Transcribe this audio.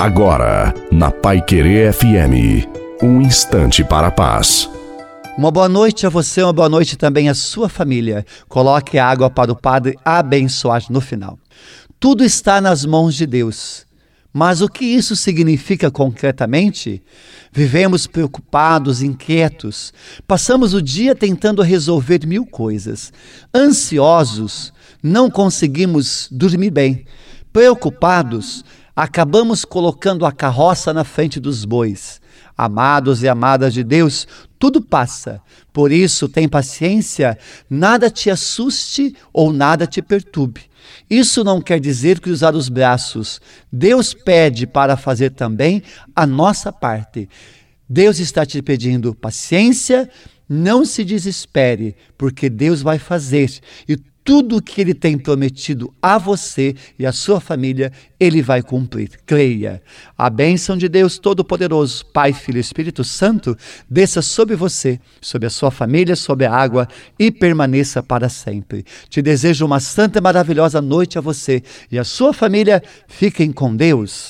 Agora, na Pai Querer FM, um instante para a paz. Uma boa noite a você, uma boa noite também à sua família. Coloque a água para o Padre abençoar no final. Tudo está nas mãos de Deus. Mas o que isso significa concretamente? Vivemos preocupados, inquietos, passamos o dia tentando resolver mil coisas, ansiosos, não conseguimos dormir bem, preocupados, acabamos colocando a carroça na frente dos bois. Amados e amadas de Deus, tudo passa. Por isso, tem paciência, nada te assuste ou nada te perturbe. Isso não quer dizer cruzar os braços. Deus pede para fazer também a nossa parte. Deus está te pedindo paciência, não se desespere, porque Deus vai fazer e tudo o que ele tem prometido a você e a sua família, ele vai cumprir. Creia. A bênção de Deus Todo-Poderoso, Pai, Filho e Espírito Santo, desça sobre você, sobre a sua família, sobre a água e permaneça para sempre. Te desejo uma santa e maravilhosa noite a você e a sua família. Fiquem com Deus.